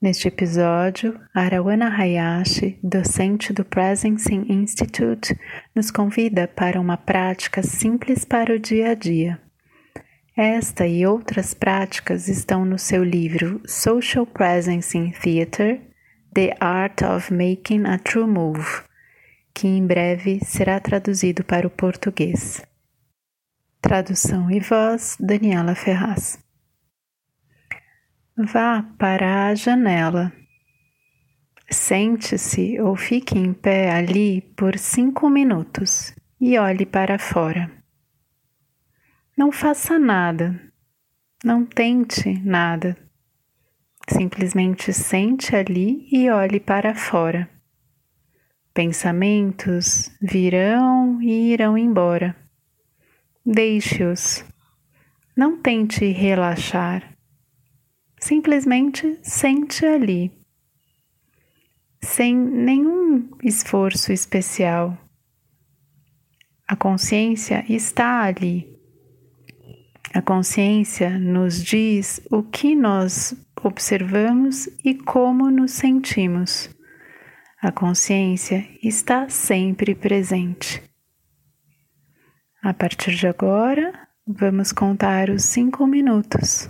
Neste episódio, Arawana Hayashi, docente do Presencing Institute, nos convida para uma prática simples para o dia a dia. Esta e outras práticas estão no seu livro Social Presencing Theater The Art of Making a True Move, que em breve será traduzido para o português. Tradução e voz: Daniela Ferraz. Vá para a janela. Sente-se ou fique em pé ali por cinco minutos e olhe para fora. Não faça nada, não tente nada. Simplesmente sente ali e olhe para fora. Pensamentos virão e irão embora. Deixe-os. Não tente relaxar simplesmente sente ali, sem nenhum esforço especial. A consciência está ali. A consciência nos diz o que nós observamos e como nos sentimos. A consciência está sempre presente. A partir de agora, vamos contar os cinco minutos.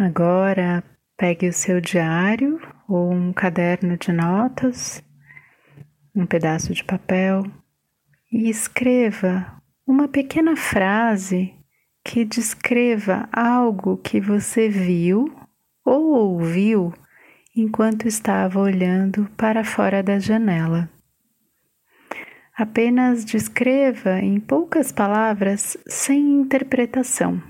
Agora pegue o seu diário ou um caderno de notas, um pedaço de papel e escreva uma pequena frase que descreva algo que você viu ou ouviu enquanto estava olhando para fora da janela. Apenas descreva em poucas palavras, sem interpretação.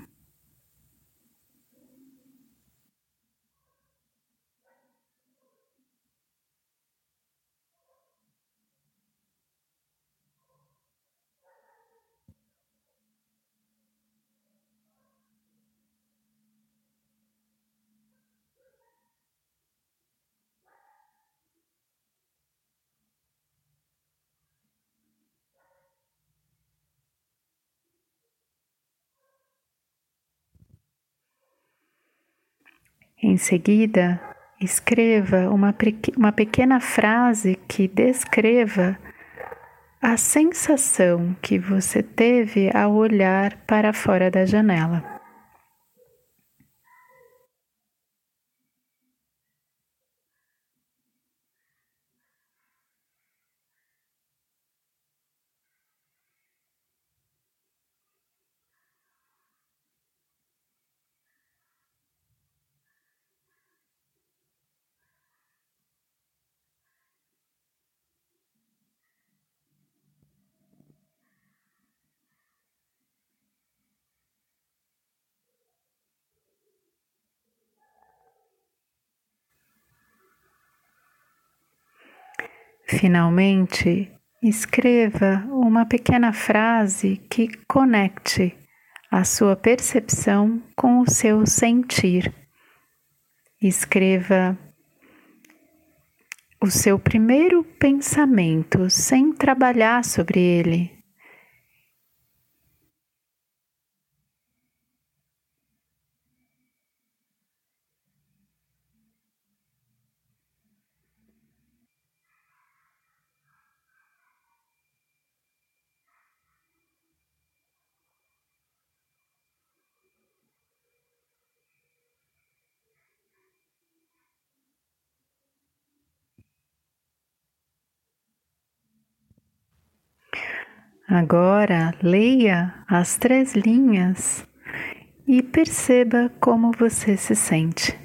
Em seguida, escreva uma, uma pequena frase que descreva a sensação que você teve ao olhar para fora da janela. Finalmente, escreva uma pequena frase que conecte a sua percepção com o seu sentir. Escreva o seu primeiro pensamento sem trabalhar sobre ele. Agora leia as três linhas e perceba como você se sente.